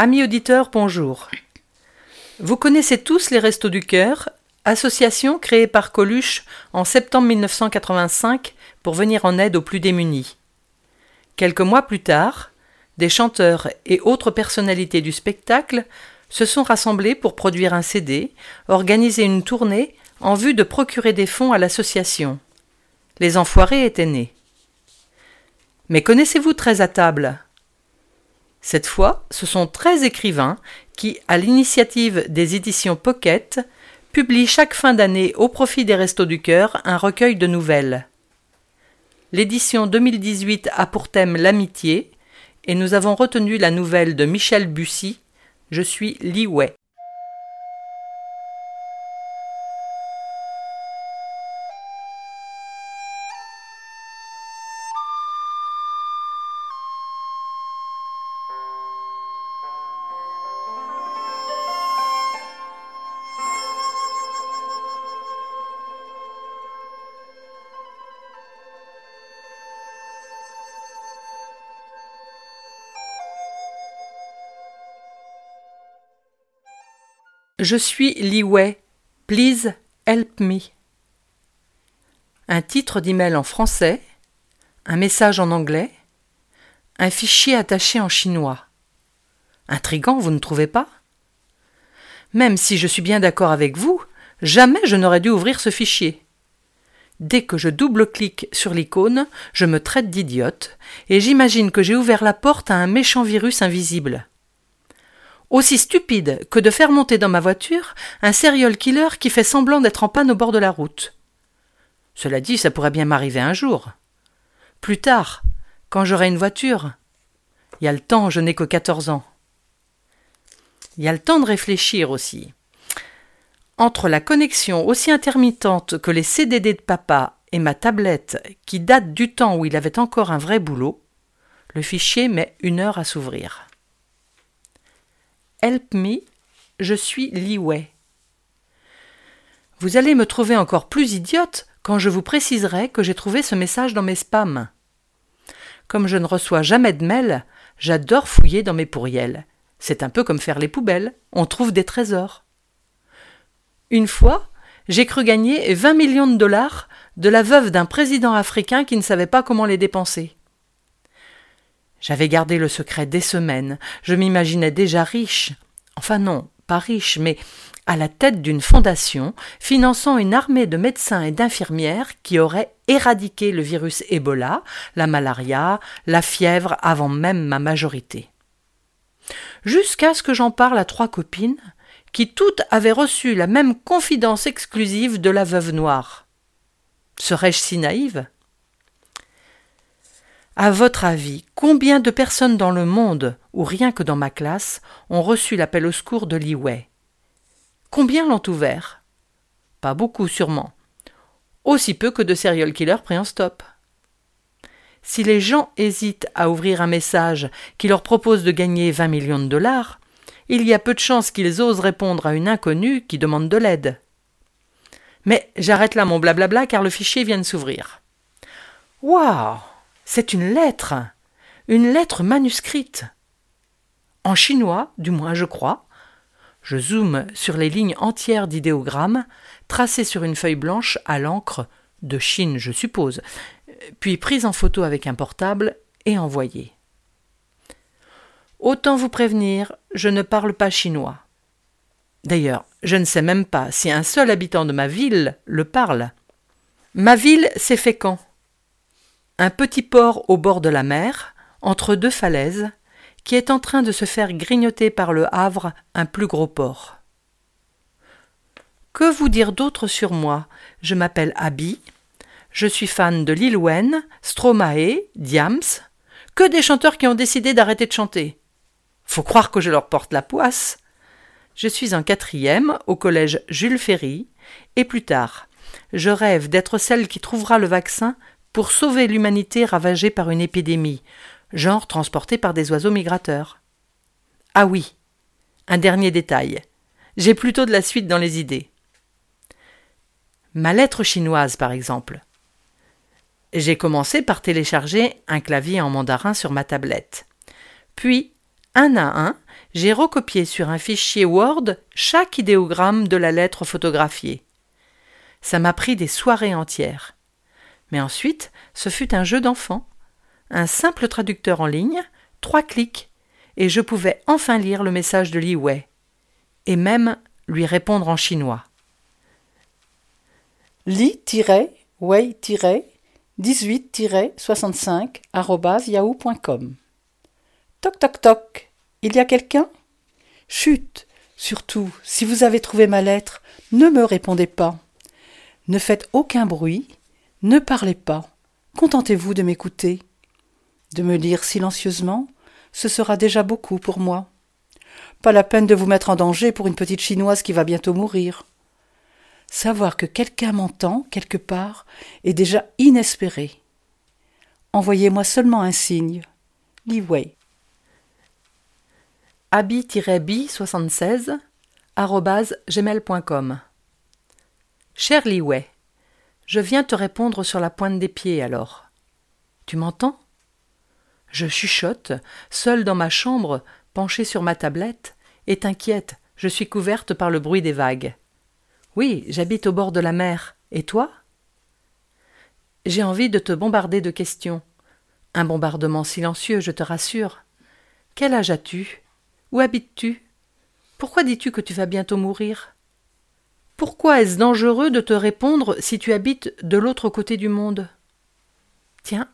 Amis auditeurs, bonjour. Vous connaissez tous les Restos du Cœur, association créée par Coluche en septembre 1985 pour venir en aide aux plus démunis. Quelques mois plus tard, des chanteurs et autres personnalités du spectacle se sont rassemblés pour produire un CD, organiser une tournée en vue de procurer des fonds à l'association. Les Enfoirés étaient nés. Mais connaissez-vous Très à table? Cette fois, ce sont 13 écrivains qui, à l'initiative des éditions Pocket, publient chaque fin d'année au profit des Restos du Cœur un recueil de nouvelles. L'édition 2018 a pour thème l'amitié, et nous avons retenu la nouvelle de Michel Bussy, Je suis Li Je suis Li Wei. Please help me. Un titre d'email en français, un message en anglais, un fichier attaché en chinois. Intrigant, vous ne trouvez pas? Même si je suis bien d'accord avec vous, jamais je n'aurais dû ouvrir ce fichier. Dès que je double-clique sur l'icône, je me traite d'idiote, et j'imagine que j'ai ouvert la porte à un méchant virus invisible. Aussi stupide que de faire monter dans ma voiture un serial killer qui fait semblant d'être en panne au bord de la route. Cela dit, ça pourrait bien m'arriver un jour. Plus tard, quand j'aurai une voiture. Il y a le temps, je n'ai que quatorze ans. Il y a le temps de réfléchir aussi. Entre la connexion aussi intermittente que les CDD de papa et ma tablette qui date du temps où il avait encore un vrai boulot, le fichier met une heure à s'ouvrir. Help me, je suis Li Wei. Vous allez me trouver encore plus idiote quand je vous préciserai que j'ai trouvé ce message dans mes spams. Comme je ne reçois jamais de mail, j'adore fouiller dans mes pourriels. C'est un peu comme faire les poubelles, on trouve des trésors. Une fois, j'ai cru gagner 20 millions de dollars de la veuve d'un président africain qui ne savait pas comment les dépenser. J'avais gardé le secret des semaines, je m'imaginais déjà riche. Enfin non, pas riche, mais à la tête d'une fondation finançant une armée de médecins et d'infirmières qui auraient éradiqué le virus Ebola, la malaria, la fièvre avant même ma majorité. Jusqu'à ce que j'en parle à trois copines, qui toutes avaient reçu la même confidence exclusive de la veuve noire. Serais-je si naïve? À votre avis, combien de personnes dans le monde, ou rien que dans ma classe, ont reçu l'appel au secours de Li Wei? Combien l'ont ouvert? Pas beaucoup, sûrement. Aussi peu que de serial killers pris en stop. Si les gens hésitent à ouvrir un message qui leur propose de gagner 20 millions de dollars, il y a peu de chances qu'ils osent répondre à une inconnue qui demande de l'aide. Mais j'arrête là mon blablabla car le fichier vient de s'ouvrir. Waouh c'est une lettre, une lettre manuscrite. En chinois, du moins je crois. Je zoome sur les lignes entières d'idéogrammes, tracées sur une feuille blanche à l'encre, de Chine je suppose, puis prise en photo avec un portable et envoyée. Autant vous prévenir, je ne parle pas chinois. D'ailleurs, je ne sais même pas si un seul habitant de ma ville le parle. Ma ville, c'est Fécamp. Un petit port au bord de la mer, entre deux falaises, qui est en train de se faire grignoter par le Havre, un plus gros port. Que vous dire d'autre sur moi? Je m'appelle Abby. Je suis fan de Lil Stromae, Diams. Que des chanteurs qui ont décidé d'arrêter de chanter. Faut croire que je leur porte la poisse. Je suis en quatrième au collège Jules Ferry, et plus tard, je rêve d'être celle qui trouvera le vaccin pour sauver l'humanité ravagée par une épidémie, genre transportée par des oiseaux migrateurs. Ah oui, un dernier détail. J'ai plutôt de la suite dans les idées. Ma lettre chinoise, par exemple. J'ai commencé par télécharger un clavier en mandarin sur ma tablette. Puis, un à un, j'ai recopié sur un fichier Word chaque idéogramme de la lettre photographiée. Ça m'a pris des soirées entières. Mais ensuite, ce fut un jeu d'enfant. Un simple traducteur en ligne, trois clics, et je pouvais enfin lire le message de Li Wei, et même lui répondre en chinois li-way-18-65 yahoo.com. Toc toc toc. Il y a quelqu'un? Chut Surtout, si vous avez trouvé ma lettre, ne me répondez pas. Ne faites aucun bruit, ne parlez pas. Contentez-vous de m'écouter. De me lire silencieusement, ce sera déjà beaucoup pour moi. Pas la peine de vous mettre en danger pour une petite chinoise qui va bientôt mourir. Savoir que quelqu'un m'entend quelque part est déjà inespéré. Envoyez-moi seulement un signe. Li Wei. Abi-bi76 gmail.com Cher Li Wei, je viens te répondre sur la pointe des pieds alors. Tu m'entends? Je chuchote, seule dans ma chambre, penchée sur ma tablette, et t'inquiète, je suis couverte par le bruit des vagues. Oui, j'habite au bord de la mer. Et toi? J'ai envie de te bombarder de questions. Un bombardement silencieux, je te rassure. Quel âge as-tu? Où habites-tu? Pourquoi dis-tu que tu vas bientôt mourir? Pourquoi est-ce dangereux de te répondre si tu habites de l'autre côté du monde? Tiens,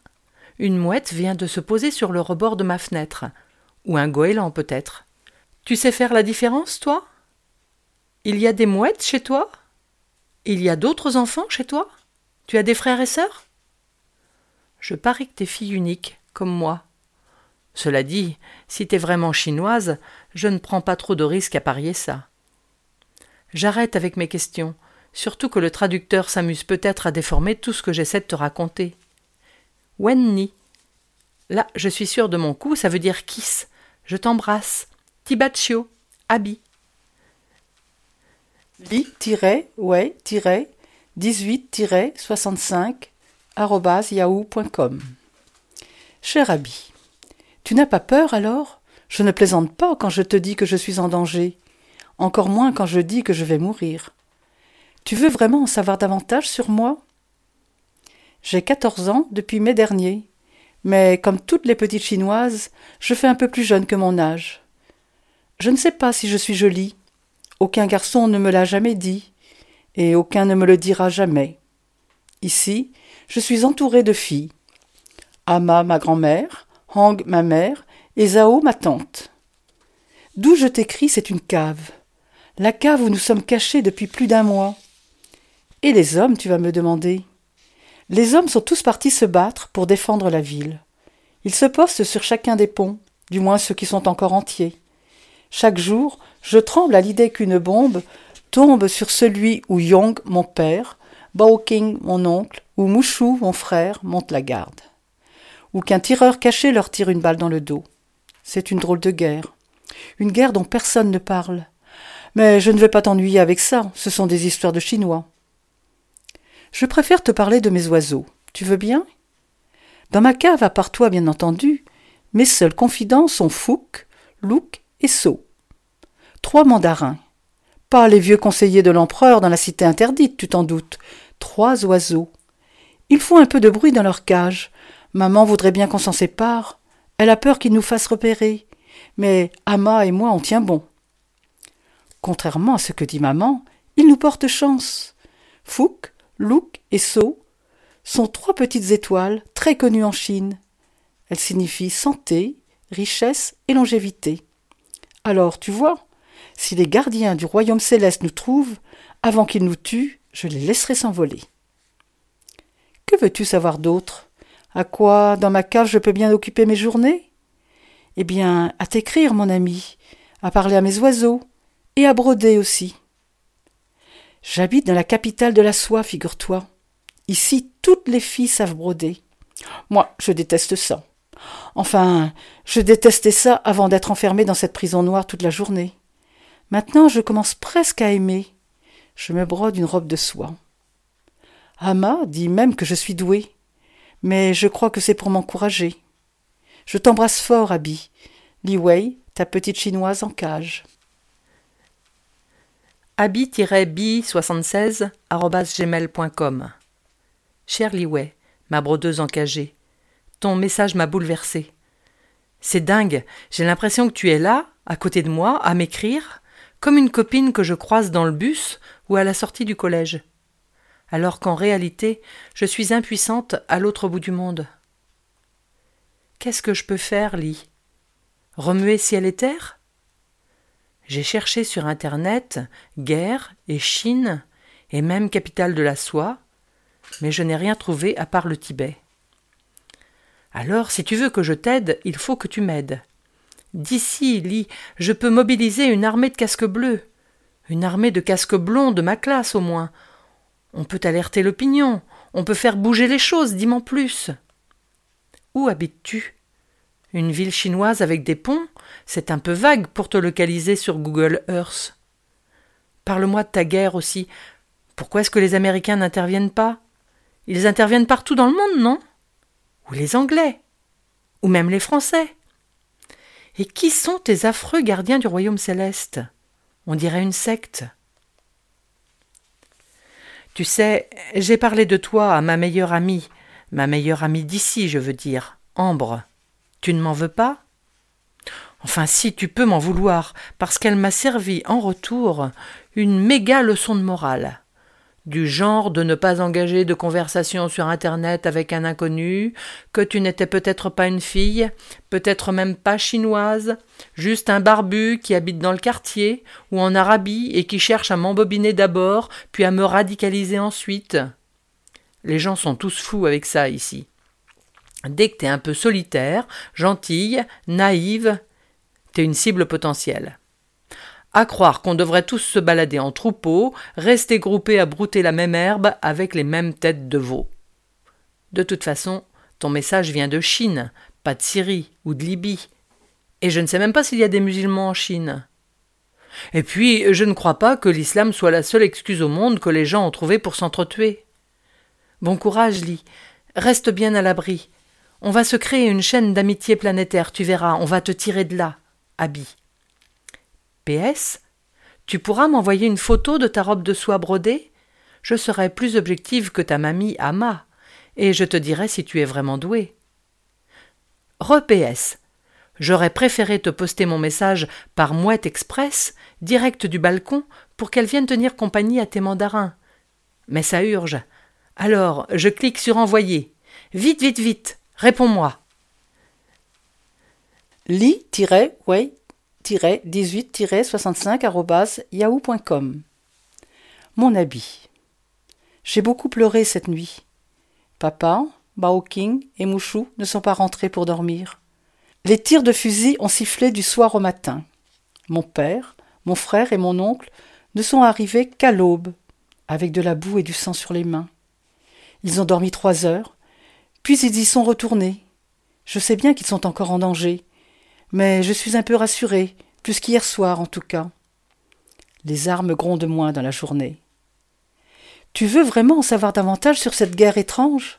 une mouette vient de se poser sur le rebord de ma fenêtre. Ou un goéland peut-être. Tu sais faire la différence, toi? Il y a des mouettes chez toi? Il y a d'autres enfants chez toi? Tu as des frères et sœurs? Je parie que t'es fille unique, comme moi. Cela dit, si t'es vraiment chinoise, je ne prends pas trop de risques à parier ça. J'arrête avec mes questions, surtout que le traducteur s'amuse peut-être à déformer tout ce que j'essaie de te raconter. Wenni. Là, je suis sûre de mon coup, ça veut dire kiss. Je t'embrasse. Tibaccio. Abi li-way-18-65 yahoo.com. Cher Abby, tu n'as pas peur alors? Je ne plaisante pas quand je te dis que je suis en danger, encore moins quand je dis que je vais mourir. Tu veux vraiment en savoir davantage sur moi? J'ai quatorze ans depuis mai dernier, mais comme toutes les petites chinoises, je fais un peu plus jeune que mon âge. Je ne sais pas si je suis jolie, aucun garçon ne me l'a jamais dit, et aucun ne me le dira jamais. Ici, je suis entouré de filles. Ama, ma grand-mère, Hang, ma mère, et Zhao, ma tante. D'où je t'écris, c'est une cave. La cave où nous sommes cachés depuis plus d'un mois. Et les hommes, tu vas me demander? Les hommes sont tous partis se battre pour défendre la ville. Ils se postent sur chacun des ponts, du moins ceux qui sont encore entiers. Chaque jour, je tremble à l'idée qu'une bombe tombe sur celui où Yong, mon père, Bao King, mon oncle, ou Mouchou, mon frère, monte la garde. Ou qu'un tireur caché leur tire une balle dans le dos. C'est une drôle de guerre. Une guerre dont personne ne parle. Mais je ne vais pas t'ennuyer avec ça, ce sont des histoires de Chinois. Je préfère te parler de mes oiseaux. Tu veux bien? Dans ma cave, à part toi, bien entendu, mes seuls confidents sont Fouque, Louk et Sceau trois mandarins. Pas les vieux conseillers de l'empereur dans la cité interdite, tu t'en doutes. Trois oiseaux. Il faut un peu de bruit dans leur cage. Maman voudrait bien qu'on s'en sépare. Elle a peur qu'ils nous fassent repérer. mais Ama et moi on tient bon. Contrairement à ce que dit maman, il nous porte chance. Fouk, Louk et So sont trois petites étoiles très connues en Chine. Elles signifient santé, richesse et longévité. Alors, tu vois, si les gardiens du royaume céleste nous trouvent, avant qu'ils nous tuent, je les laisserai s'envoler. Que veux-tu savoir d'autre? À quoi, dans ma cave, je peux bien occuper mes journées? Eh bien, à t'écrire, mon ami, à parler à mes oiseaux, et à broder aussi. J'habite dans la capitale de la soie, figure-toi. Ici, toutes les filles savent broder. Moi, je déteste ça. Enfin, je détestais ça avant d'être enfermé dans cette prison noire toute la journée. Maintenant, je commence presque à aimer. Je me brode une robe de soie. Ama dit même que je suis douée. Mais je crois que c'est pour m'encourager. Je t'embrasse fort, Abby. Li Wei, ta petite chinoise en cage. Abby-bi76 Cher Li Wei, ma brodeuse encagée, ton message m'a bouleversé. C'est dingue, j'ai l'impression que tu es là, à côté de moi, à m'écrire, comme une copine que je croise dans le bus ou à la sortie du collège. Alors qu'en réalité, je suis impuissante à l'autre bout du monde. Qu'est-ce que je peux faire, Lee Remuer ciel et terre? J'ai cherché sur Internet guerre et Chine et même capitale de la soie, mais je n'ai rien trouvé à part le Tibet. Alors, si tu veux que je t'aide, il faut que tu m'aides. D'ici, Lee, je peux mobiliser une armée de casques bleus. Une armée de casques blonds de ma classe, au moins. On peut alerter l'opinion. On peut faire bouger les choses, dis-moi plus. Où habites-tu? Une ville chinoise avec des ponts? C'est un peu vague pour te localiser sur Google Earth. Parle-moi de ta guerre aussi. Pourquoi est-ce que les Américains n'interviennent pas? Ils interviennent partout dans le monde, non? Ou les Anglais, ou même les Français? Et qui sont tes affreux gardiens du royaume céleste? On dirait une secte. Tu sais, j'ai parlé de toi à ma meilleure amie, ma meilleure amie d'ici, je veux dire, Ambre. Tu ne m'en veux pas? Enfin si, tu peux m'en vouloir, parce qu'elle m'a servi en retour une méga leçon de morale du genre de ne pas engager de conversation sur Internet avec un inconnu, que tu n'étais peut-être pas une fille, peut-être même pas chinoise, juste un barbu qui habite dans le quartier ou en Arabie et qui cherche à m'embobiner d'abord, puis à me radicaliser ensuite. Les gens sont tous fous avec ça ici. Dès que t'es un peu solitaire, gentille, naïve, t'es une cible potentielle. À croire qu'on devrait tous se balader en troupeau, rester groupés à brouter la même herbe avec les mêmes têtes de veau. De toute façon, ton message vient de Chine, pas de Syrie ou de Libye. Et je ne sais même pas s'il y a des musulmans en Chine. Et puis, je ne crois pas que l'islam soit la seule excuse au monde que les gens ont trouvée pour s'entretuer. Bon courage, Lee. Reste bien à l'abri. On va se créer une chaîne d'amitié planétaire, tu verras, on va te tirer de là. Abby. PS. Tu pourras m'envoyer une photo de ta robe de soie brodée? Je serai plus objective que ta mamie Ama, et je te dirai si tu es vraiment doué. Re PS. J'aurais préféré te poster mon message par Mouette Express, direct du balcon, pour qu'elle vienne tenir compagnie à tes mandarins. Mais ça urge. Alors, je clique sur Envoyer. Vite, vite, vite. Réponds-moi. Li-way 18-65 Mon habit. J'ai beaucoup pleuré cette nuit. Papa, Bao King et Mouchou ne sont pas rentrés pour dormir. Les tirs de fusil ont sifflé du soir au matin. Mon père, mon frère et mon oncle ne sont arrivés qu'à l'aube, avec de la boue et du sang sur les mains. Ils ont dormi trois heures, puis ils y sont retournés. Je sais bien qu'ils sont encore en danger, mais je suis un peu rassuré, plus qu'hier soir en tout cas. Les armes grondent moins dans la journée. Tu veux vraiment en savoir davantage sur cette guerre étrange?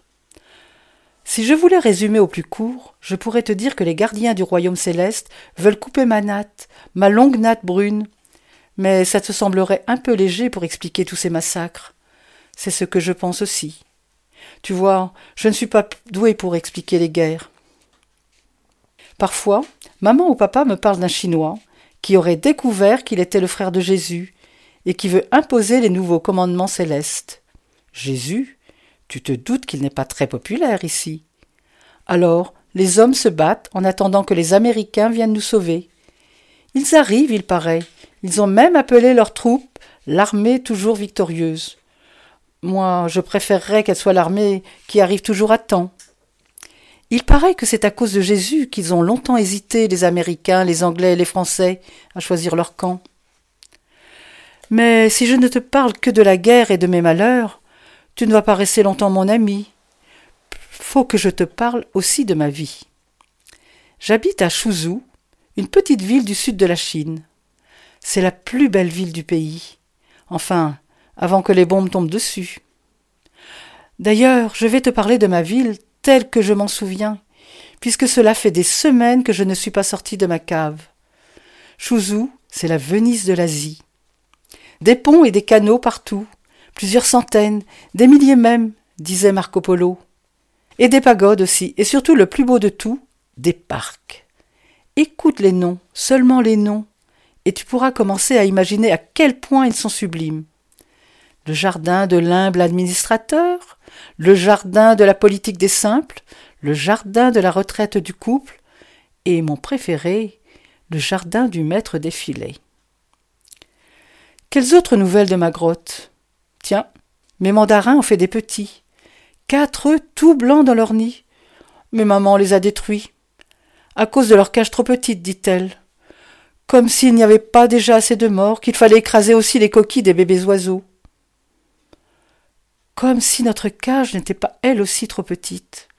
Si je voulais résumer au plus court, je pourrais te dire que les gardiens du royaume céleste veulent couper ma natte, ma longue natte brune. Mais ça te semblerait un peu léger pour expliquer tous ces massacres. C'est ce que je pense aussi. Tu vois, je ne suis pas doué pour expliquer les guerres. Parfois, maman ou papa me parlent d'un Chinois qui aurait découvert qu'il était le frère de Jésus et qui veut imposer les nouveaux commandements célestes. Jésus, tu te doutes qu'il n'est pas très populaire ici. Alors, les hommes se battent en attendant que les Américains viennent nous sauver. Ils arrivent, il paraît. Ils ont même appelé leurs troupes l'armée toujours victorieuse. Moi, je préférerais qu'elle soit l'armée qui arrive toujours à temps. Il paraît que c'est à cause de Jésus qu'ils ont longtemps hésité, les Américains, les Anglais et les Français, à choisir leur camp. Mais si je ne te parle que de la guerre et de mes malheurs, tu ne vas pas rester longtemps mon ami. Faut que je te parle aussi de ma vie. J'habite à Shuzhou, une petite ville du sud de la Chine. C'est la plus belle ville du pays. Enfin, avant que les bombes tombent dessus. D'ailleurs, je vais te parler de ma ville telle que je m'en souviens, puisque cela fait des semaines que je ne suis pas sorti de ma cave. Chouzou, c'est la Venise de l'Asie. Des ponts et des canaux partout, plusieurs centaines, des milliers même, disait Marco Polo. Et des pagodes aussi, et surtout le plus beau de tout, des parcs. Écoute les noms, seulement les noms, et tu pourras commencer à imaginer à quel point ils sont sublimes le jardin de l'humble administrateur, le jardin de la politique des simples, le jardin de la retraite du couple, et mon préféré, le jardin du maître des filets. Quelles autres nouvelles de ma grotte Tiens, mes mandarins ont fait des petits. Quatre œufs tout blancs dans leur nid. Mais maman les a détruits. À cause de leur cage trop petite, dit-elle. Comme s'il n'y avait pas déjà assez de morts, qu'il fallait écraser aussi les coquilles des bébés oiseaux comme si notre cage n'était pas elle aussi trop petite.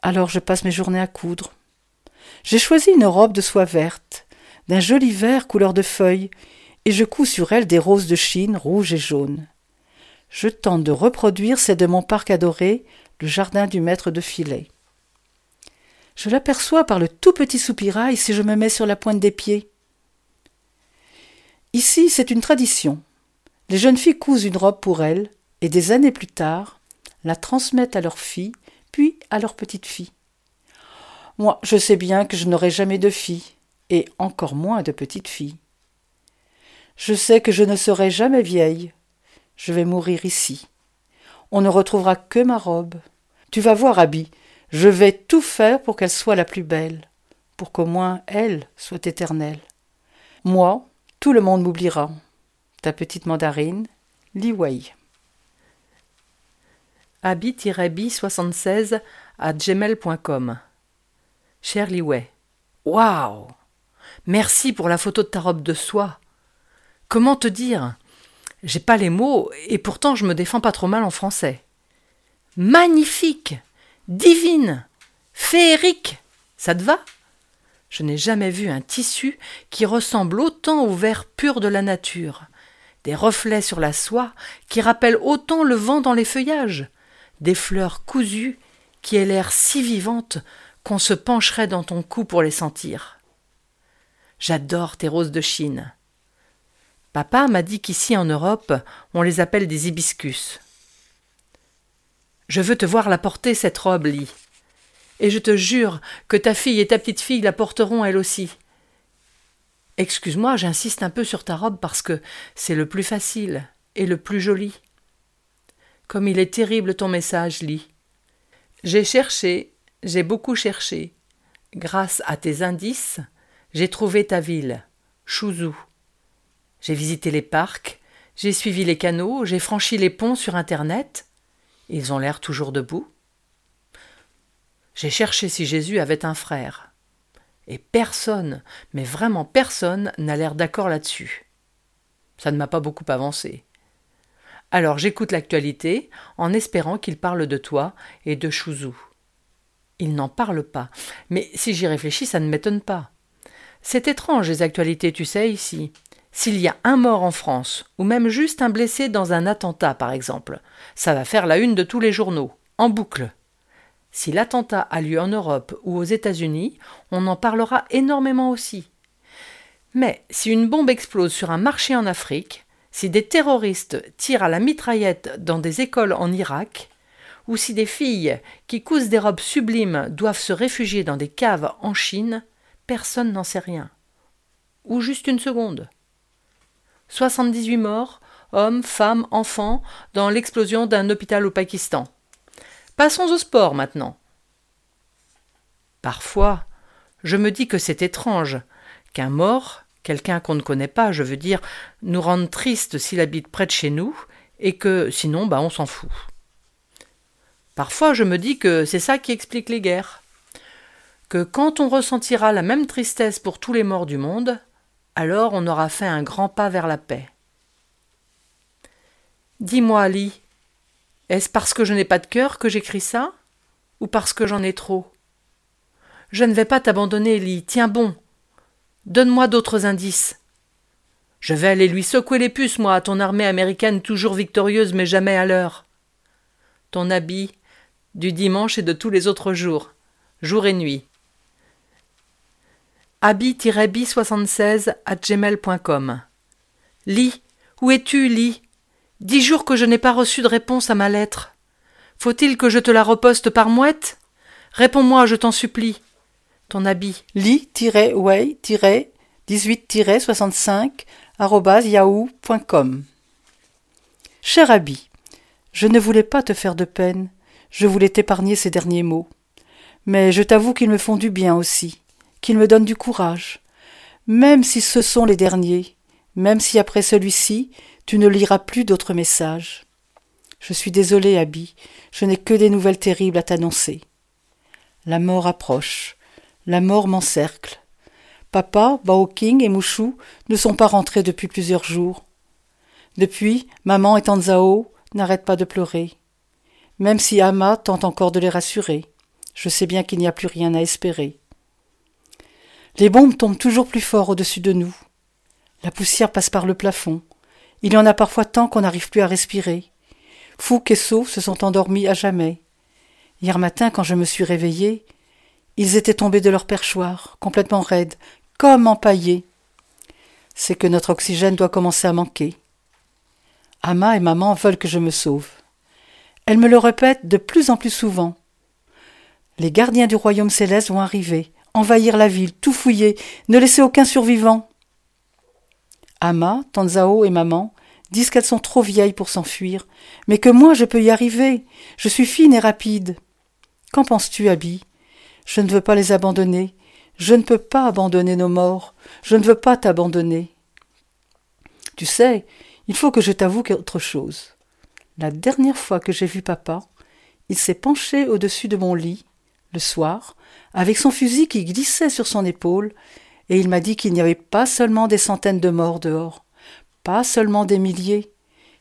Alors je passe mes journées à coudre. J'ai choisi une robe de soie verte, d'un joli vert couleur de feuilles, et je couds sur elle des roses de Chine rouges et jaunes. Je tente de reproduire celle de mon parc adoré, le jardin du maître de filet. Je l'aperçois par le tout petit soupirail si je me mets sur la pointe des pieds. Ici, c'est une tradition. Les jeunes filles cousent une robe pour elles, et des années plus tard, la transmettent à leur fille, puis à leur petite-fille. Moi, je sais bien que je n'aurai jamais de fille, et encore moins de petite-fille. Je sais que je ne serai jamais vieille. Je vais mourir ici. On ne retrouvera que ma robe. Tu vas voir, Abby, je vais tout faire pour qu'elle soit la plus belle, pour qu'au moins elle soit éternelle. Moi, tout le monde m'oubliera. Ta petite mandarine, Liwai abi-bi76 à gmail.com. Cher Liway, waouh. Merci pour la photo de ta robe de soie. Comment te dire? J'ai pas les mots et pourtant je me défends pas trop mal en français. Magnifique. Divine. Féerique. Ça te va? Je n'ai jamais vu un tissu qui ressemble autant au vert pur de la nature. Des reflets sur la soie qui rappellent autant le vent dans les feuillages, des fleurs cousues qui aient l'air si vivantes qu'on se pencherait dans ton cou pour les sentir. J'adore tes roses de Chine. Papa m'a dit qu'ici en Europe, on les appelle des hibiscus. Je veux te voir la porter, cette robe, Lee. Et je te jure que ta fille et ta petite fille la porteront elles aussi. Excuse-moi, j'insiste un peu sur ta robe parce que c'est le plus facile et le plus joli. Comme il est terrible ton message, Lee. J'ai cherché, j'ai beaucoup cherché. Grâce à tes indices, j'ai trouvé ta ville, Chouzou. J'ai visité les parcs, j'ai suivi les canaux, j'ai franchi les ponts sur Internet. Ils ont l'air toujours debout. J'ai cherché si Jésus avait un frère. Et personne, mais vraiment personne, n'a l'air d'accord là-dessus. Ça ne m'a pas beaucoup avancé. Alors j'écoute l'actualité en espérant qu'il parle de toi et de Chouzou. Il n'en parle pas, mais si j'y réfléchis, ça ne m'étonne pas. C'est étrange les actualités, tu sais, ici. S'il y a un mort en France, ou même juste un blessé dans un attentat, par exemple, ça va faire la une de tous les journaux, en boucle. Si l'attentat a lieu en Europe ou aux États-Unis, on en parlera énormément aussi. Mais si une bombe explose sur un marché en Afrique, si des terroristes tirent à la mitraillette dans des écoles en Irak, ou si des filles qui cousent des robes sublimes doivent se réfugier dans des caves en Chine, personne n'en sait rien. Ou juste une seconde. 78 morts, hommes, femmes, enfants, dans l'explosion d'un hôpital au Pakistan. Passons au sport maintenant. Parfois, je me dis que c'est étrange qu'un mort, quelqu'un qu'on ne connaît pas, je veux dire, nous rende triste s'il habite près de chez nous, et que sinon, bah, on s'en fout. Parfois, je me dis que c'est ça qui explique les guerres. Que quand on ressentira la même tristesse pour tous les morts du monde, alors on aura fait un grand pas vers la paix. Dis-moi, Ali, est-ce parce que je n'ai pas de cœur que j'écris ça Ou parce que j'en ai trop? Je ne vais pas t'abandonner, Ali, tiens bon. Donne-moi d'autres indices. Je vais aller lui secouer les puces, moi, à ton armée américaine toujours victorieuse mais jamais à l'heure. Ton habit, du dimanche et de tous les autres jours, jour et nuit. habit-bi76 à gmail.com. Lis, où es-tu, Lis? Dix jours que je n'ai pas reçu de réponse à ma lettre. Faut-il que je te la reposte par mouette? Réponds-moi, je t'en supplie. Ton habit. li-way-18-65 yahoo.com Cher Abby, je ne voulais pas te faire de peine, je voulais t'épargner ces derniers mots. Mais je t'avoue qu'ils me font du bien aussi, qu'ils me donnent du courage. Même si ce sont les derniers, même si après celui-ci, tu ne liras plus d'autres messages. Je suis désolé, Abby, je n'ai que des nouvelles terribles à t'annoncer. La mort approche, la mort m'encercle. Papa, Bao King et Mouchou ne sont pas rentrés depuis plusieurs jours. Depuis, maman et Tanzao n'arrêtent pas de pleurer. Même si Ama tente encore de les rassurer, je sais bien qu'il n'y a plus rien à espérer. Les bombes tombent toujours plus fort au-dessus de nous. La poussière passe par le plafond. Il y en a parfois tant qu'on n'arrive plus à respirer. Fouque et se sont endormis à jamais. Hier matin, quand je me suis réveillée, ils étaient tombés de leur perchoir, complètement raides, comme empaillés. C'est que notre oxygène doit commencer à manquer. Ama et maman veulent que je me sauve. Elles me le répètent de plus en plus souvent. Les gardiens du royaume céleste vont arriver, envahir la ville, tout fouiller, ne laisser aucun survivant. Ama, Tanzao et maman disent qu'elles sont trop vieilles pour s'enfuir, mais que moi je peux y arriver. Je suis fine et rapide. Qu'en penses-tu, Abby? Je ne veux pas les abandonner. Je ne peux pas abandonner nos morts. Je ne veux pas t'abandonner. Tu sais, il faut que je t'avoue quelque chose. La dernière fois que j'ai vu papa, il s'est penché au-dessus de mon lit, le soir, avec son fusil qui glissait sur son épaule, et il m'a dit qu'il n'y avait pas seulement des centaines de morts dehors, pas seulement des milliers,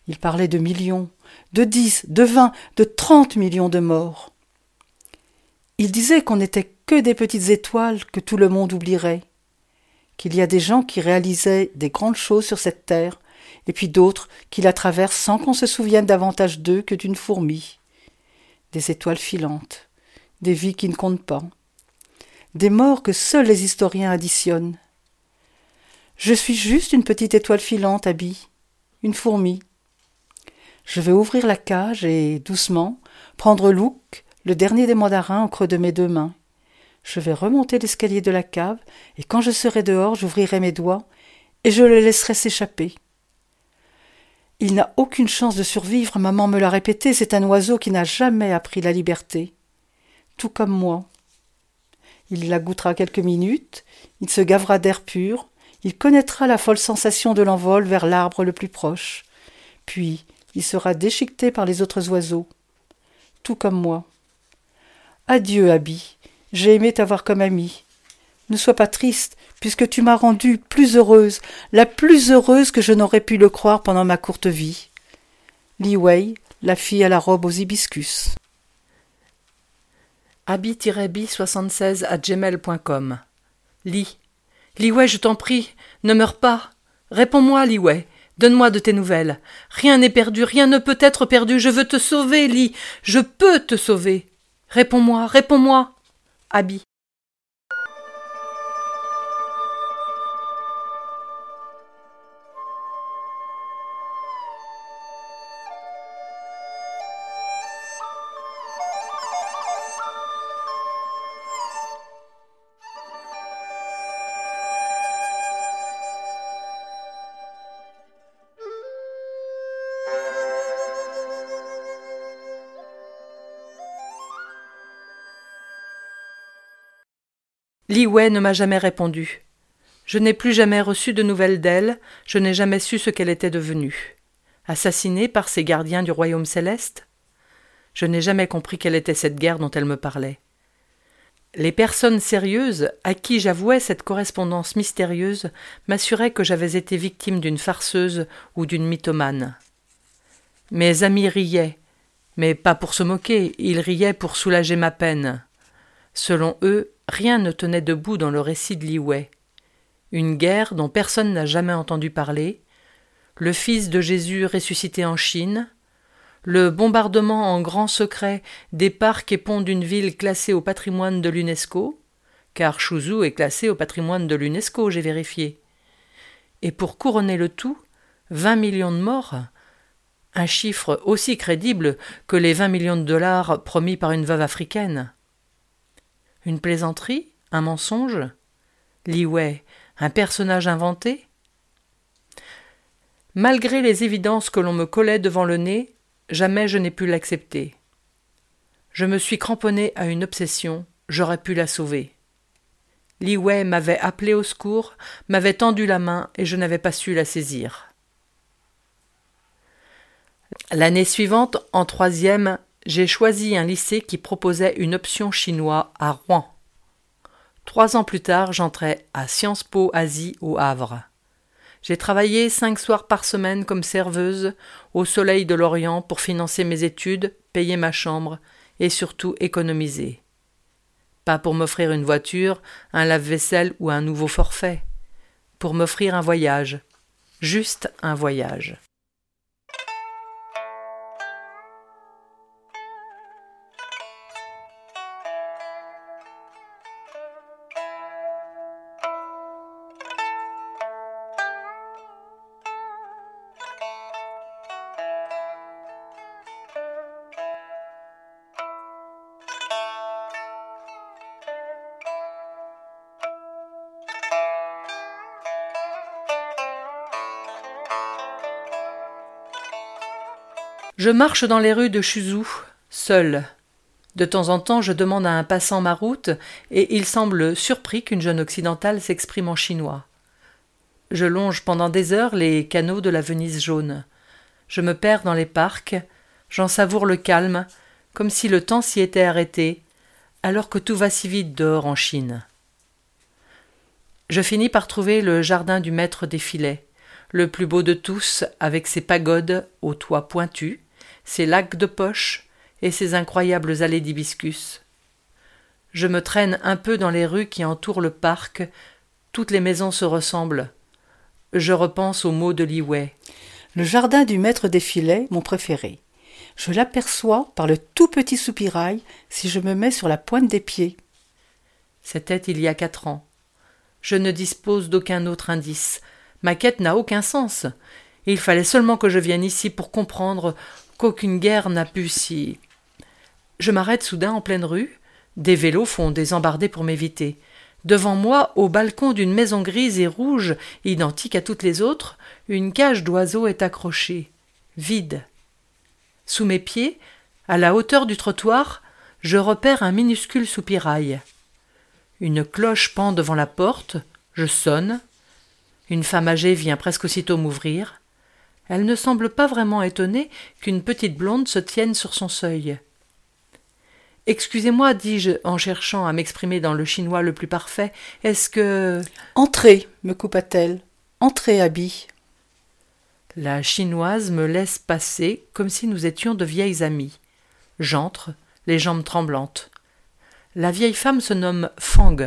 il parlait de millions, de dix, de vingt, de trente millions de morts. Il disait qu'on n'était que des petites étoiles que tout le monde oublierait, qu'il y a des gens qui réalisaient des grandes choses sur cette terre, et puis d'autres qui la traversent sans qu'on se souvienne davantage d'eux que d'une fourmi. Des étoiles filantes, des vies qui ne comptent pas, des morts que seuls les historiens additionnent. Je suis juste une petite étoile filante, Abby, une fourmi. Je vais ouvrir la cage et, doucement, prendre Luke, le dernier des mandarins, au creux de mes deux mains. Je vais remonter l'escalier de la cave, et quand je serai dehors, j'ouvrirai mes doigts, et je le laisserai s'échapper. Il n'a aucune chance de survivre, maman me l'a répété, c'est un oiseau qui n'a jamais appris la liberté. Tout comme moi. Il la goûtera quelques minutes, il se gavera d'air pur, il connaîtra la folle sensation de l'envol vers l'arbre le plus proche. Puis il sera déchiqueté par les autres oiseaux. Tout comme moi. Adieu, Abby. J'ai aimé t'avoir comme amie. Ne sois pas triste, puisque tu m'as rendue plus heureuse, la plus heureuse que je n'aurais pu le croire pendant ma courte vie. Li Wei, la fille à la robe aux hibiscus abi-bi76 à gmail.com. Li. Liwei, je t'en prie, ne meurs pas. Réponds-moi, Liwei. Donne-moi de tes nouvelles. Rien n'est perdu, rien ne peut être perdu. Je veux te sauver, Li. Je peux te sauver. Réponds-moi, réponds-moi. Abi. Li Wei ne m'a jamais répondu. Je n'ai plus jamais reçu de nouvelles d'elle, je n'ai jamais su ce qu'elle était devenue. Assassinée par ses gardiens du royaume céleste? Je n'ai jamais compris quelle était cette guerre dont elle me parlait. Les personnes sérieuses, à qui j'avouais cette correspondance mystérieuse, m'assuraient que j'avais été victime d'une farceuse ou d'une mythomane. Mes amis riaient, mais pas pour se moquer, ils riaient pour soulager ma peine. Selon eux, rien ne tenait debout dans le récit de Li Wei. Une guerre dont personne n'a jamais entendu parler, le Fils de Jésus ressuscité en Chine, le bombardement en grand secret des parcs et ponts d'une ville classée au patrimoine de l'UNESCO, car Chouzou est classé au patrimoine de l'UNESCO, j'ai vérifié. Et pour couronner le tout, vingt millions de morts, un chiffre aussi crédible que les vingt millions de dollars promis par une veuve africaine. Une plaisanterie? Un mensonge? Li Wei, un personnage inventé? Malgré les évidences que l'on me collait devant le nez, jamais je n'ai pu l'accepter. Je me suis cramponné à une obsession, j'aurais pu la sauver. Li Wei m'avait appelé au secours, m'avait tendu la main et je n'avais pas su la saisir. L'année suivante, en troisième, j'ai choisi un lycée qui proposait une option chinois à Rouen. Trois ans plus tard, j'entrais à Sciences Po Asie au Havre. J'ai travaillé cinq soirs par semaine comme serveuse au soleil de l'Orient pour financer mes études, payer ma chambre et surtout économiser. Pas pour m'offrir une voiture, un lave-vaisselle ou un nouveau forfait. Pour m'offrir un voyage. Juste un voyage. Je marche dans les rues de Chuzhou, seul. De temps en temps, je demande à un passant ma route, et il semble surpris qu'une jeune occidentale s'exprime en chinois. Je longe pendant des heures les canaux de la Venise jaune. Je me perds dans les parcs, j'en savoure le calme, comme si le temps s'y était arrêté, alors que tout va si vite dehors en Chine. Je finis par trouver le jardin du maître des filets, le plus beau de tous, avec ses pagodes aux toits pointus, ses lacs de poche et ses incroyables allées d'hibiscus. Je me traîne un peu dans les rues qui entourent le parc. Toutes les maisons se ressemblent. Je repense aux mots de Li Wei. Le jardin du maître des filets, mon préféré. Je l'aperçois par le tout petit soupirail si je me mets sur la pointe des pieds. C'était il y a quatre ans. Je ne dispose d'aucun autre indice. Ma quête n'a aucun sens. Il fallait seulement que je vienne ici pour comprendre qu'aucune guerre n'a pu si. Je m'arrête soudain en pleine rue. Des vélos font des embardées pour m'éviter. Devant moi, au balcon d'une maison grise et rouge, identique à toutes les autres, une cage d'oiseaux est accrochée, vide. Sous mes pieds, à la hauteur du trottoir, je repère un minuscule soupirail. Une cloche pend devant la porte, je sonne. Une femme âgée vient presque aussitôt m'ouvrir. Elle ne semble pas vraiment étonnée qu'une petite blonde se tienne sur son seuil. Excusez-moi, dis-je en cherchant à m'exprimer dans le chinois le plus parfait, est-ce que. Entrez, me coupa-t-elle. Entrez, Abby. La chinoise me laisse passer comme si nous étions de vieilles amies. J'entre, les jambes tremblantes. La vieille femme se nomme Fang,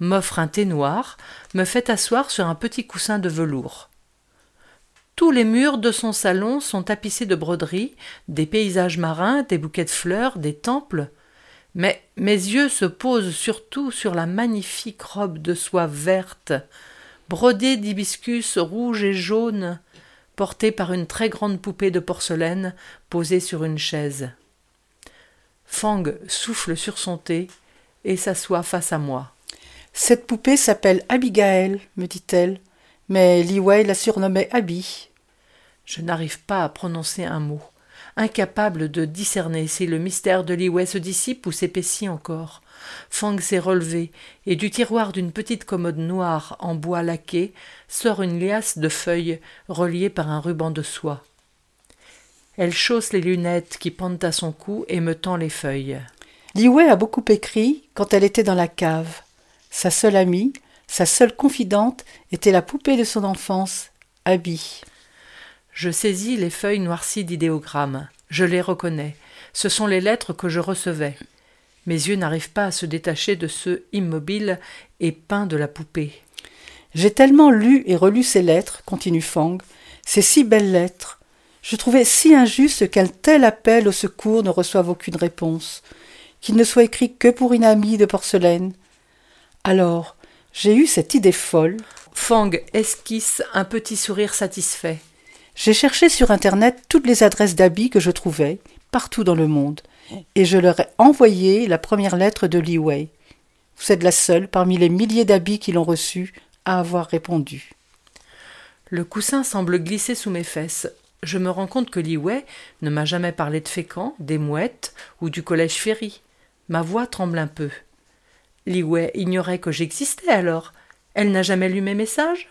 m'offre un thé noir, me fait asseoir sur un petit coussin de velours. Tous les murs de son salon sont tapissés de broderies, des paysages marins, des bouquets de fleurs, des temples. Mais mes yeux se posent surtout sur la magnifique robe de soie verte, brodée d'hibiscus rouges et jaunes, portée par une très grande poupée de porcelaine posée sur une chaise. Fang souffle sur son thé et s'assoit face à moi. Cette poupée s'appelle Abigail, me dit-elle, mais Li Wei la surnommait Abby. Je n'arrive pas à prononcer un mot. incapable de discerner si le mystère de Li se dissipe ou s'épaissit encore. Fang s'est relevé, et du tiroir d'une petite commode noire en bois laqué sort une liasse de feuilles reliées par un ruban de soie. Elle chausse les lunettes qui pendent à son cou et me tend les feuilles. Li a beaucoup écrit quand elle était dans la cave. Sa seule amie, sa seule confidente était la poupée de son enfance, Abby. Je saisis les feuilles noircies d'idéogrammes. Je les reconnais. Ce sont les lettres que je recevais. Mes yeux n'arrivent pas à se détacher de ceux immobiles et peints de la poupée. J'ai tellement lu et relu ces lettres, continue Fang, ces si belles lettres. Je trouvais si injuste qu'un tel appel au secours ne reçoive aucune réponse, qu'il ne soit écrit que pour une amie de porcelaine. Alors, j'ai eu cette idée folle. Fang esquisse un petit sourire satisfait. J'ai cherché sur Internet toutes les adresses d'habits que je trouvais, partout dans le monde, et je leur ai envoyé la première lettre de Li Wei. Vous êtes la seule parmi les milliers d'habits qui l'ont reçue à avoir répondu. Le coussin semble glisser sous mes fesses. Je me rends compte que Li Wei ne m'a jamais parlé de Fécamp, des mouettes ou du collège Ferry. Ma voix tremble un peu. Li Wei ignorait que j'existais alors. Elle n'a jamais lu mes messages?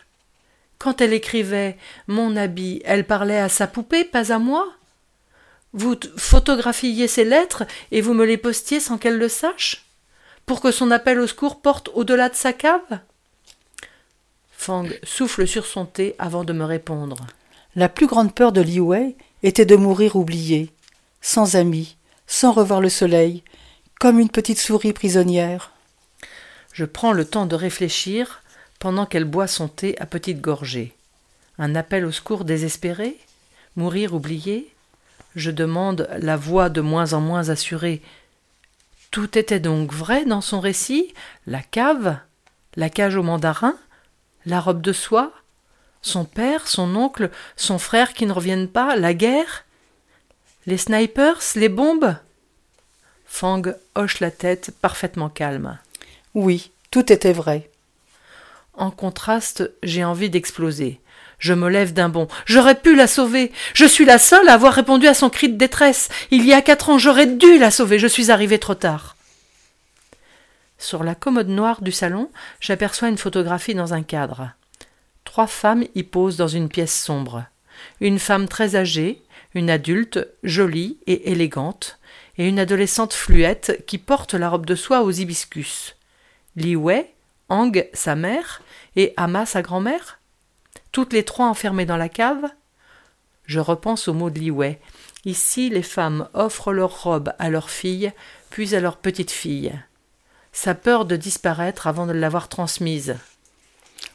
Quand elle écrivait mon habit, elle parlait à sa poupée, pas à moi? Vous photographiez ses lettres et vous me les postiez sans qu'elle le sache? Pour que son appel au secours porte au-delà de sa cave? Fang souffle sur son thé avant de me répondre. La plus grande peur de Li Wei était de mourir oubliée, sans amis, sans revoir le soleil, comme une petite souris prisonnière. Je prends le temps de réfléchir pendant qu'elle boit son thé à petites gorgées. Un appel au secours désespéré Mourir oublié Je demande, la voix de moins en moins assurée. Tout était donc vrai dans son récit? La cave? La cage au mandarin? La robe de soie? Son père, son oncle, son frère qui ne reviennent pas? La guerre? Les snipers? Les bombes? Fang hoche la tête, parfaitement calme. Oui, tout était vrai. En contraste, j'ai envie d'exploser. Je me lève d'un bond. J'aurais pu la sauver. Je suis la seule à avoir répondu à son cri de détresse. Il y a quatre ans, j'aurais dû la sauver. Je suis arrivée trop tard. Sur la commode noire du salon, j'aperçois une photographie dans un cadre. Trois femmes y posent dans une pièce sombre. Une femme très âgée, une adulte, jolie et élégante, et une adolescente fluette qui porte la robe de soie aux hibiscus. Li Ang, sa mère, et Ama, sa grand-mère Toutes les trois enfermées dans la cave Je repense aux mots de Li Wei. Ici, les femmes offrent leurs robes à leurs filles, puis à leurs petites filles. Sa peur de disparaître avant de l'avoir transmise.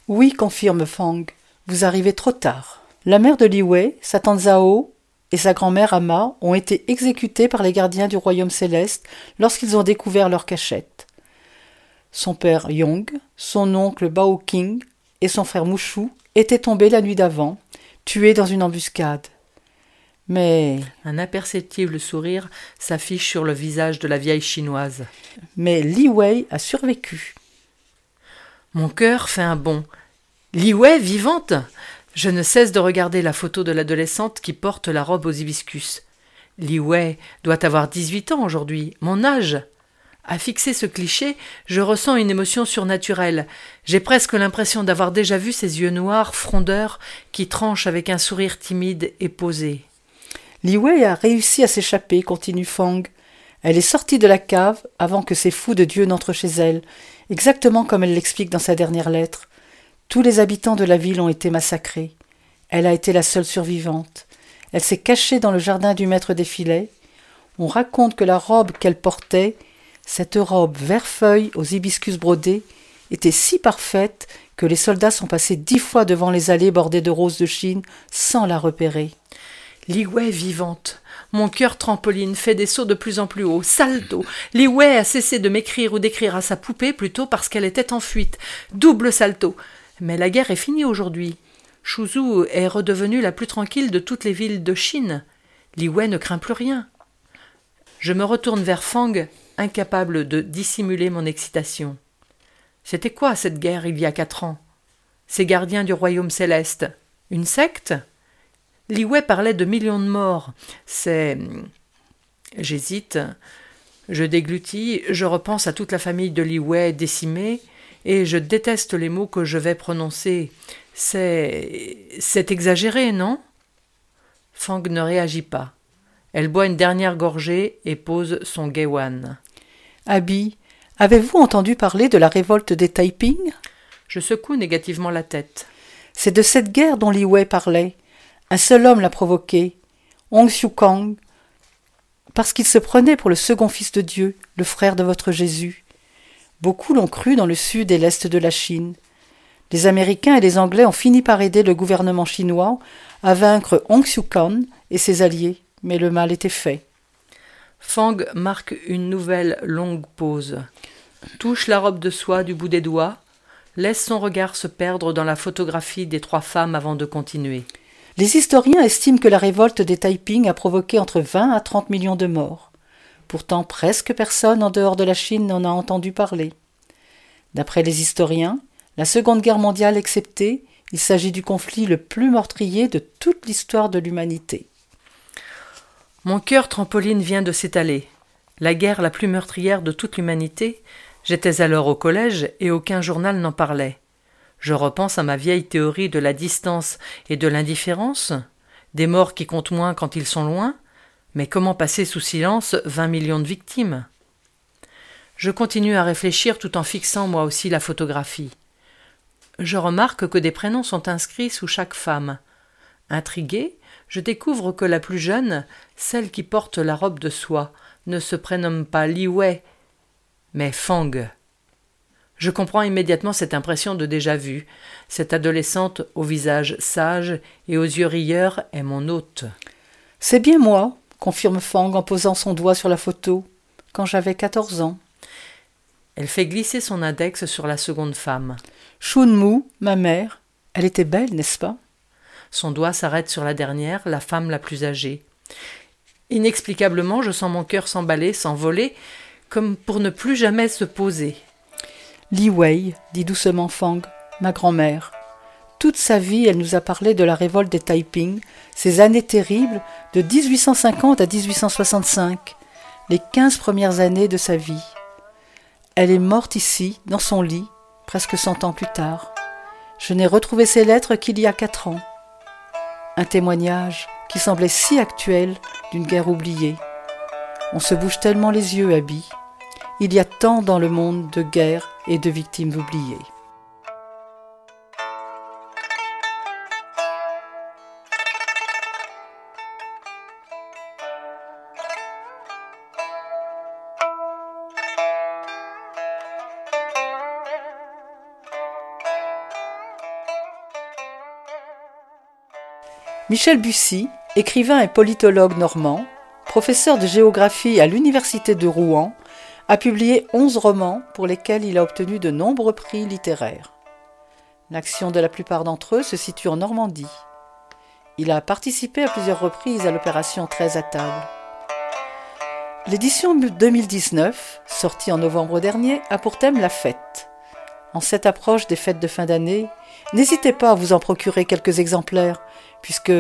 Oui, confirme Fang. Vous arrivez trop tard. La mère de Li Wei, sa tante Zhao et sa grand-mère Ama ont été exécutées par les gardiens du royaume céleste lorsqu'ils ont découvert leur cachette son père Yong, son oncle Bao King et son frère Mushu étaient tombés la nuit d'avant, tués dans une embuscade. Mais. Un imperceptible sourire s'affiche sur le visage de la vieille chinoise. Mais Li Wei a survécu. Mon cœur fait un bond. Li Wei vivante Je ne cesse de regarder la photo de l'adolescente qui porte la robe aux hibiscus. Li Wei doit avoir dix-huit ans aujourd'hui, mon âge. À fixer ce cliché, je ressens une émotion surnaturelle. J'ai presque l'impression d'avoir déjà vu ces yeux noirs, frondeurs, qui tranchent avec un sourire timide et posé. Li Wei a réussi à s'échapper, continue Fang. Elle est sortie de la cave avant que ces fous de Dieu n'entrent chez elle, exactement comme elle l'explique dans sa dernière lettre. Tous les habitants de la ville ont été massacrés. Elle a été la seule survivante. Elle s'est cachée dans le jardin du maître des filets. On raconte que la robe qu'elle portait cette robe vert feuille aux hibiscus brodés était si parfaite que les soldats sont passés dix fois devant les allées bordées de roses de Chine sans la repérer. Wei vivante. Mon cœur trampoline fait des sauts de plus en plus haut. Salto. Wei a cessé de m'écrire ou d'écrire à sa poupée plutôt parce qu'elle était en fuite. Double salto. Mais la guerre est finie aujourd'hui. Shuzhou est redevenue la plus tranquille de toutes les villes de Chine. Wei ne craint plus rien. Je me retourne vers Fang incapable de dissimuler mon excitation. C'était quoi cette guerre il y a quatre ans? Ces gardiens du royaume céleste? Une secte? Liwei parlait de millions de morts. C'est. J'hésite. Je déglutis, je repense à toute la famille de Liwei décimée, et je déteste les mots que je vais prononcer. C'est. C'est exagéré, non? Fang ne réagit pas. Elle boit une dernière gorgée et pose son gewan. Abby, avez-vous entendu parler de la révolte des Taiping? Je secoue négativement la tête. C'est de cette guerre dont Li Wei parlait. Un seul homme l'a provoquée, Hong Xiu Kang, parce qu'il se prenait pour le second fils de Dieu, le frère de votre Jésus. Beaucoup l'ont cru dans le sud et l'est de la Chine. Les Américains et les Anglais ont fini par aider le gouvernement chinois à vaincre Hong Xiu Kang et ses alliés mais le mal était fait. Fang marque une nouvelle longue pause, touche la robe de soie du bout des doigts, laisse son regard se perdre dans la photographie des trois femmes avant de continuer. Les historiens estiment que la révolte des Taiping a provoqué entre 20 à 30 millions de morts. Pourtant, presque personne en dehors de la Chine n'en a entendu parler. D'après les historiens, la Seconde Guerre mondiale exceptée, il s'agit du conflit le plus meurtrier de toute l'histoire de l'humanité. Mon cœur trampoline vient de s'étaler. La guerre la plus meurtrière de toute l'humanité. J'étais alors au collège et aucun journal n'en parlait. Je repense à ma vieille théorie de la distance et de l'indifférence, des morts qui comptent moins quand ils sont loin, mais comment passer sous silence vingt millions de victimes? Je continue à réfléchir tout en fixant moi aussi la photographie. Je remarque que des prénoms sont inscrits sous chaque femme. Intrigué, je découvre que la plus jeune, celle qui porte la robe de soie, ne se prénomme pas Li Wei, mais Fang. Je comprends immédiatement cette impression de déjà-vu. Cette adolescente au visage sage et aux yeux rieurs est mon hôte. C'est bien moi, confirme Fang en posant son doigt sur la photo, quand j'avais quatorze ans. Elle fait glisser son index sur la seconde femme. Shunmu, ma mère. Elle était belle, n'est-ce pas? Son doigt s'arrête sur la dernière, la femme la plus âgée. Inexplicablement, je sens mon cœur s'emballer, s'envoler, comme pour ne plus jamais se poser. Li Wei, dit doucement Fang, ma grand-mère. Toute sa vie, elle nous a parlé de la révolte des Taiping, ces années terribles de 1850 à 1865, les quinze premières années de sa vie. Elle est morte ici, dans son lit, presque cent ans plus tard. Je n'ai retrouvé ses lettres qu'il y a quatre ans un témoignage qui semblait si actuel d'une guerre oubliée. On se bouge tellement les yeux, Abby. Il y a tant dans le monde de guerres et de victimes oubliées. Michel Bussy, écrivain et politologue normand, professeur de géographie à l'Université de Rouen, a publié onze romans pour lesquels il a obtenu de nombreux prix littéraires. L'action de la plupart d'entre eux se situe en Normandie. Il a participé à plusieurs reprises à l'opération 13 à table. L'édition 2019, sortie en novembre dernier, a pour thème la fête. En cette approche des fêtes de fin d'année, n'hésitez pas à vous en procurer quelques exemplaires puisque,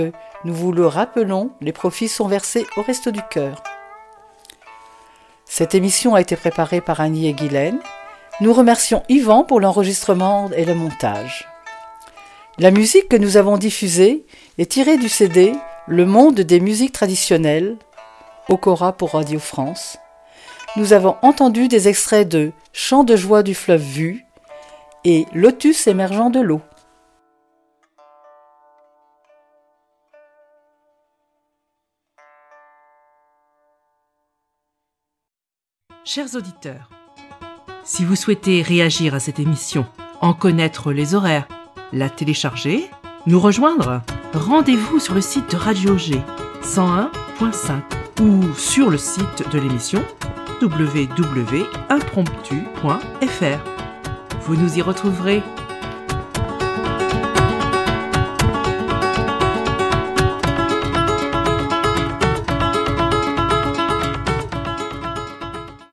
nous vous le rappelons, les profits sont versés au Resto du Cœur. Cette émission a été préparée par Annie et Guylaine. Nous remercions Yvan pour l'enregistrement et le montage. La musique que nous avons diffusée est tirée du CD Le monde des musiques traditionnelles, Okora pour Radio France. Nous avons entendu des extraits de Chant de joie du fleuve vu et Lotus émergeant de l'eau. Chers auditeurs, si vous souhaitez réagir à cette émission, en connaître les horaires, la télécharger, nous rejoindre, rendez-vous sur le site de Radio G 101.5 ou sur le site de l'émission www.impromptu.fr. Vous nous y retrouverez